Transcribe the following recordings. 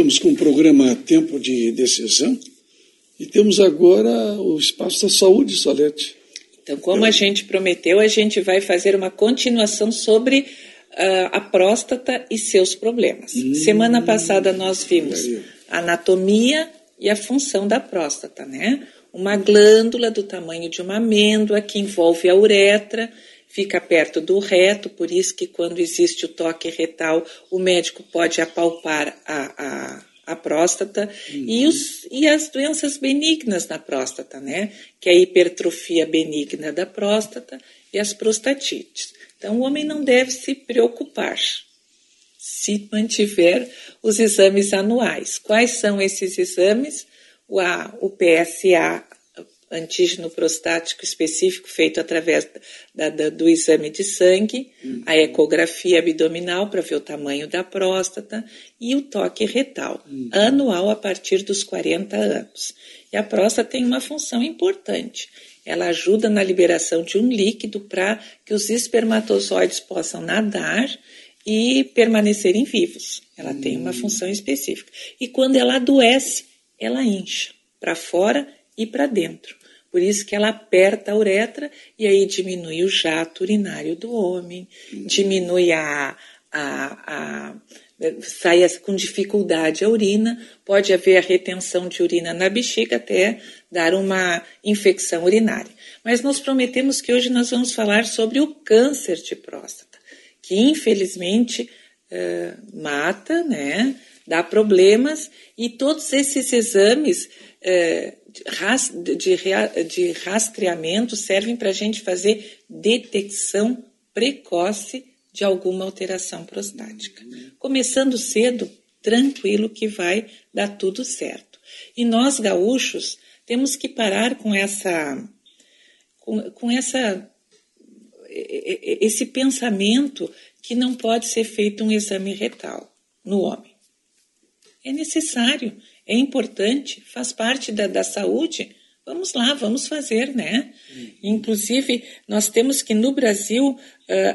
Estamos com o programa Tempo de Decisão e temos agora o Espaço da Saúde, Salete. Então, como a gente prometeu, a gente vai fazer uma continuação sobre uh, a próstata e seus problemas. Hum, Semana passada nós vimos a anatomia e a função da próstata, né? Uma glândula do tamanho de uma amêndoa que envolve a uretra, fica perto do reto, por isso que quando existe o toque retal, o médico pode apalpar a, a, a próstata uhum. e, os, e as doenças benignas na próstata, né? Que é a hipertrofia benigna da próstata e as prostatites. Então, o homem não deve se preocupar se mantiver os exames anuais. Quais são esses exames? O, a, o PSA, antígeno prostático específico, feito através da, da, do exame de sangue, uhum. a ecografia abdominal para ver o tamanho da próstata e o toque retal, uhum. anual a partir dos 40 anos. E a próstata tem uma função importante ela ajuda na liberação de um líquido para que os espermatozoides possam nadar e permanecerem vivos. Ela hum. tem uma função específica. E quando ela adoece, ela incha para fora e para dentro. Por isso que ela aperta a uretra e aí diminui o jato urinário do homem, diminui a, a, a sai com dificuldade a urina, pode haver a retenção de urina na bexiga até dar uma infecção urinária. Mas nós prometemos que hoje nós vamos falar sobre o câncer de próstata, que infelizmente uh, mata, né, dá problemas e todos esses exames uh, de, de rastreamento servem para a gente fazer detecção precoce de alguma alteração prostática. Começando cedo, tranquilo que vai dar tudo certo. E nós gaúchos temos que parar com essa com, com essa esse pensamento que não pode ser feito um exame retal no homem. É necessário, é importante, faz parte da, da saúde, Vamos lá, vamos fazer, né? Uhum. Inclusive, nós temos que no Brasil uh,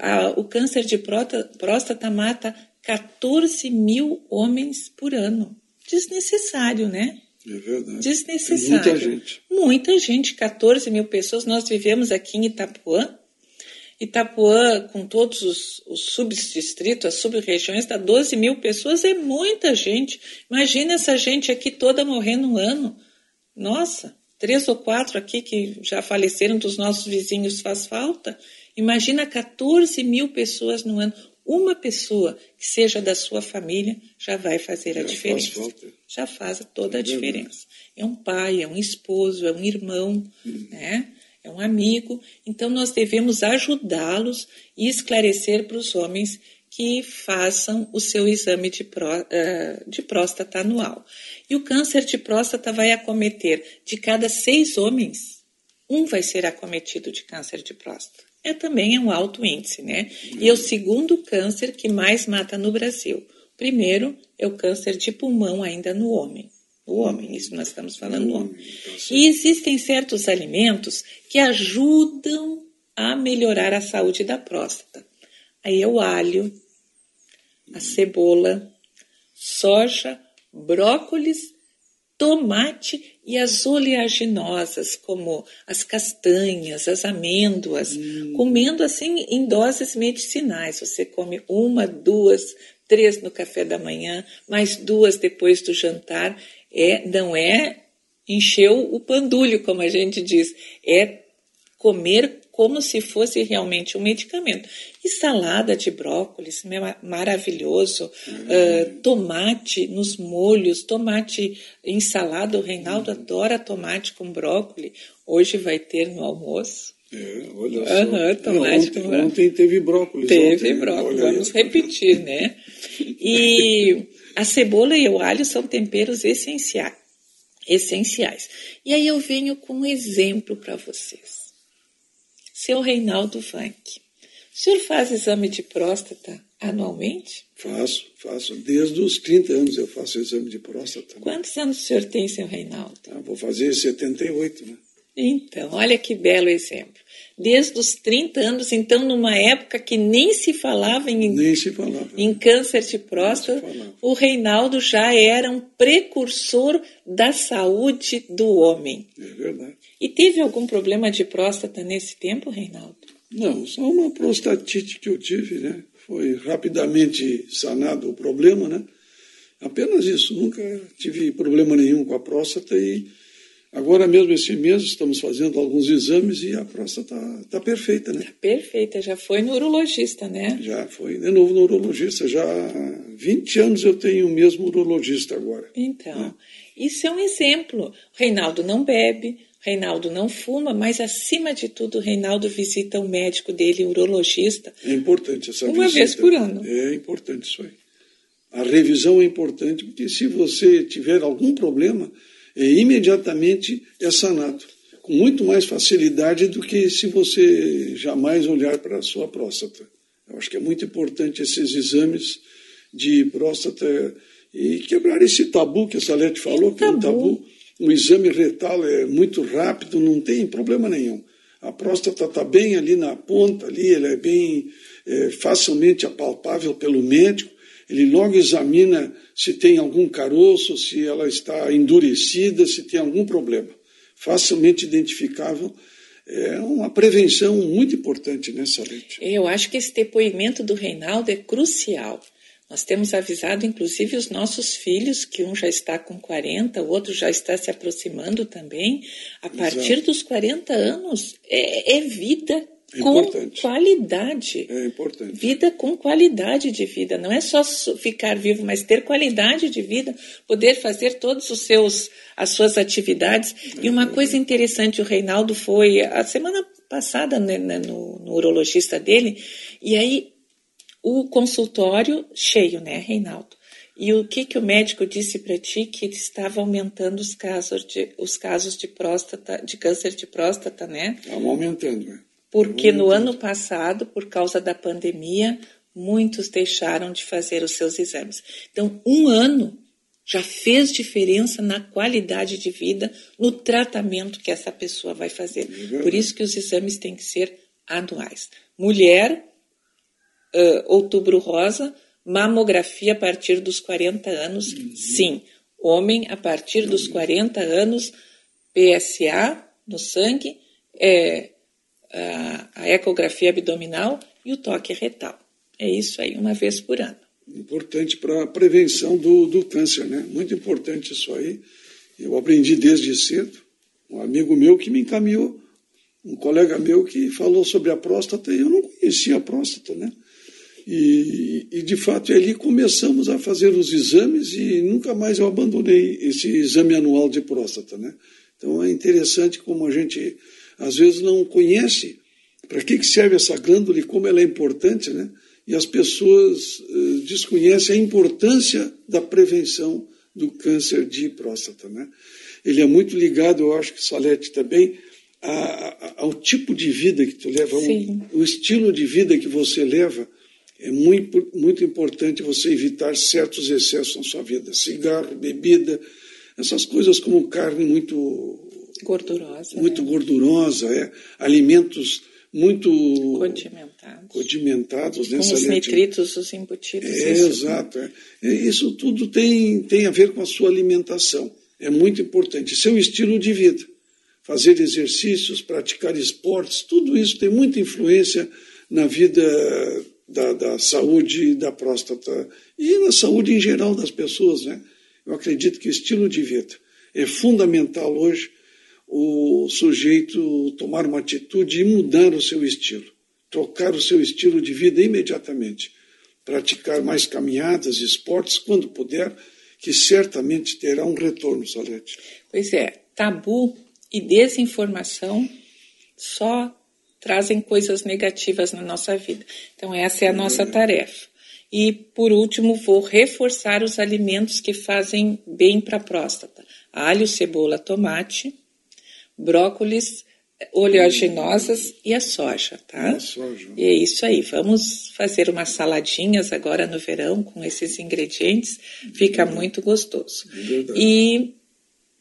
a, o câncer de próstata mata 14 mil homens por ano. Desnecessário, né? É verdade. Desnecessário. muita gente. Muita gente, 14 mil pessoas. Nós vivemos aqui em Itapuã. Itapuã, com todos os, os subdistritos, as sub-regiões, dá 12 mil pessoas. É muita gente. Imagina essa gente aqui toda morrendo um ano. Nossa! três ou quatro aqui que já faleceram dos nossos vizinhos faz falta. Imagina 14 mil pessoas no ano. Uma pessoa que seja da sua família já vai fazer a diferença. Faz já faz toda a diferença. É um pai, é um esposo, é um irmão, hum. né? É um amigo. Então nós devemos ajudá-los e esclarecer para os homens que façam o seu exame de, pró, uh, de próstata anual. E o câncer de próstata vai acometer de cada seis homens, um vai ser acometido de câncer de próstata. É também um alto índice, né? E é o segundo câncer que mais mata no Brasil. Primeiro é o câncer de pulmão ainda no homem. O homem, isso nós estamos falando no homem. E existem certos alimentos que ajudam a melhorar a saúde da próstata. Aí é o alho, a cebola, soja, brócolis, tomate e as oleaginosas, como as castanhas, as amêndoas, hum. comendo assim em doses medicinais. Você come uma, duas, três no café da manhã, mais duas depois do jantar. É, não é encheu o pandulho, como a gente diz, é comer como se fosse realmente um medicamento. E salada de brócolis, maravilhoso. Uh, tomate nos molhos, tomate ensalada. O Reinaldo uhum. adora tomate com brócolis. Hoje vai ter no almoço. É, olha só. Uhum, tomate ontem, com ontem teve brócolis. Teve ontem, brócolis, vamos repetir, né? E a cebola e o alho são temperos essenciais. Essenciais. E aí eu venho com um exemplo para vocês. Seu Reinaldo Vanck. O senhor faz exame de próstata anualmente? Faço, faço. Desde os 30 anos eu faço exame de próstata. Quantos anos o senhor tem, seu Reinaldo? Ah, vou fazer 78, né? Então, olha que belo exemplo. desde os 30 anos, então numa época que nem se falava em, nem se falava. em câncer de próstata, o Reinaldo já era um precursor da saúde do homem. É verdade. E teve algum problema de próstata nesse tempo, Reinaldo? Não, só uma prostatite que eu tive, né? Foi rapidamente sanado o problema, né? Apenas isso, nunca tive problema nenhum com a próstata e agora mesmo esse mês estamos fazendo alguns exames e a próstata está tá perfeita, né? Tá perfeita, já foi no urologista, né? Já foi de novo no urologista, já há 20 anos eu tenho o mesmo urologista agora. Então, né? isso é um exemplo. Reinaldo não bebe, Reinaldo não fuma, mas acima de tudo, Reinaldo visita o médico dele, o urologista. É importante essa uma visita. Uma vez por ano. É importante isso aí. A revisão é importante, porque se você tiver algum problema, é, imediatamente é sanado, com muito mais facilidade do que se você jamais olhar para a sua próstata. Eu acho que é muito importante esses exames de próstata e quebrar esse tabu que a Salete falou, que é um tabu o exame retal é muito rápido, não tem problema nenhum. A próstata está bem ali na ponta, ali, ela é bem é, facilmente apalpável pelo médico. Ele logo examina se tem algum caroço, se ela está endurecida, se tem algum problema. Facilmente identificável. É uma prevenção muito importante nessa leite. Eu acho que esse depoimento do Reinaldo é crucial. Nós temos avisado, inclusive, os nossos filhos, que um já está com 40, o outro já está se aproximando também. A partir Exato. dos 40 anos, é, é vida é com importante. qualidade. É importante. Vida com qualidade de vida. Não é só ficar vivo, mas ter qualidade de vida, poder fazer todos os seus as suas atividades. É e uma coisa interessante, o Reinaldo foi a semana passada né, né no, no urologista dele, e aí o consultório cheio, né, Reinaldo? E o que, que o médico disse para ti que estava aumentando os casos de os casos de próstata, de câncer de próstata, né? Estavam aumentando, né? Porque no ano passado, por causa da pandemia, muitos deixaram de fazer os seus exames. Então, um ano já fez diferença na qualidade de vida, no tratamento que essa pessoa vai fazer. É por isso que os exames têm que ser anuais. Mulher uh, Outubro Rosa, mamografia a partir dos 40 anos, uhum. sim. Homem, a partir dos 40 anos, PSA no sangue, é, a, ecografia abdominal e o toque retal. É isso aí, uma vez por ano. Importante para a prevenção do, do câncer, né? Muito importante isso aí. Eu aprendi desde cedo. Um amigo meu que me encaminhou, um colega meu que falou sobre a próstata e eu não conhecia a próstata, né? E, e, de fato ali começamos a fazer os exames e nunca mais eu abandonei esse exame anual de próstata, né? Então é interessante como a gente às vezes não conhece para que, que serve essa glândula e como ela é importante, né? E as pessoas uh, desconhecem a importância da prevenção do câncer de próstata, né? Ele é muito ligado, eu acho que Salete também, a, a, ao tipo de vida que tu leva, o, o estilo de vida que você leva é muito, muito importante você evitar certos excessos na sua vida. Cigarro, bebida, essas coisas como carne muito gordurosa, muito né? gordurosa, é, alimentos muito condimentados, condimentados com os nitritos, os embutidos. É, isso. exato. É. é. Isso tudo tem, tem a ver com a sua alimentação. É muito importante. Seu estilo de vida. Fazer exercícios, praticar esportes, tudo isso tem muita influência na vida da, da saúde da próstata e na saúde em geral das pessoas. Né? Eu acredito que o estilo de vida é fundamental hoje o sujeito tomar uma atitude e mudar o seu estilo, trocar o seu estilo de vida imediatamente, praticar mais caminhadas, esportes, quando puder, que certamente terá um retorno, Salete. Pois é, tabu e desinformação só trazem coisas negativas na nossa vida. Então, essa é a nossa tarefa. E, por último, vou reforçar os alimentos que fazem bem para a próstata: alho, cebola, tomate, brócolis, oleaginosas e a soja, tá? A soja. E é isso aí. Vamos fazer umas saladinhas agora no verão com esses ingredientes. Fica muito gostoso. É e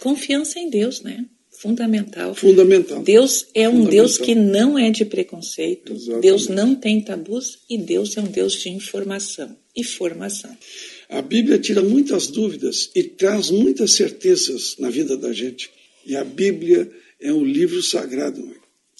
confiança em Deus, né? fundamental. Fundamental. Deus é um Deus que não é de preconceito. Exatamente. Deus não tem tabus e Deus é um Deus de informação e formação. A Bíblia tira muitas dúvidas e traz muitas certezas na vida da gente. E a Bíblia é um livro sagrado.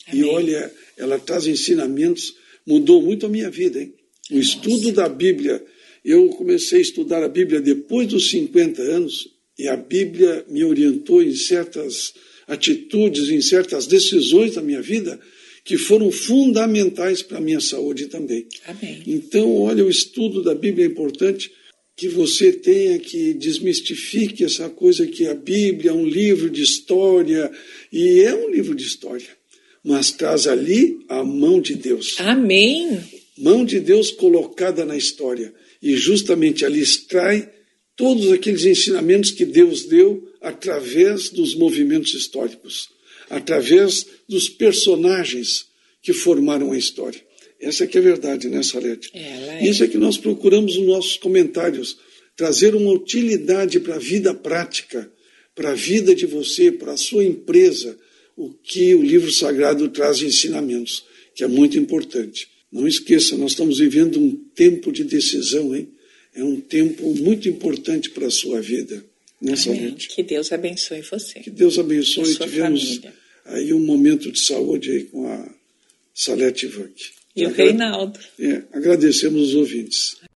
Amém. E olha, ela traz ensinamentos, mudou muito a minha vida, hein? O Nossa. estudo da Bíblia. Eu comecei a estudar a Bíblia depois dos 50 anos e a Bíblia me orientou em certas atitudes, em certas decisões da minha vida que foram fundamentais para a minha saúde também. Amém. Então, olha, o estudo da Bíblia é importante que você tenha que desmistifique essa coisa que a Bíblia é um livro de história, e é um livro de história, mas traz ali a mão de Deus. Amém. Mão de Deus colocada na história. E justamente ali extrai todos aqueles ensinamentos que Deus deu através dos movimentos históricos, através dos personagens que formaram a história. Essa é que é a verdade, né, Salete? É. Isso é que nós procuramos nos nossos comentários, trazer uma utilidade para a vida prática, para a vida de você, para a sua empresa, o que o livro sagrado traz de ensinamentos, que é muito importante. Não esqueça, nós estamos vivendo um tempo de decisão, hein? É um tempo muito importante para a sua vida nessa Amém. noite. Que Deus abençoe você. Que Deus abençoe. Tivemos família. aí um momento de saúde aí com a Salete Vanck. E o Reinaldo. É, agradecemos os ouvintes.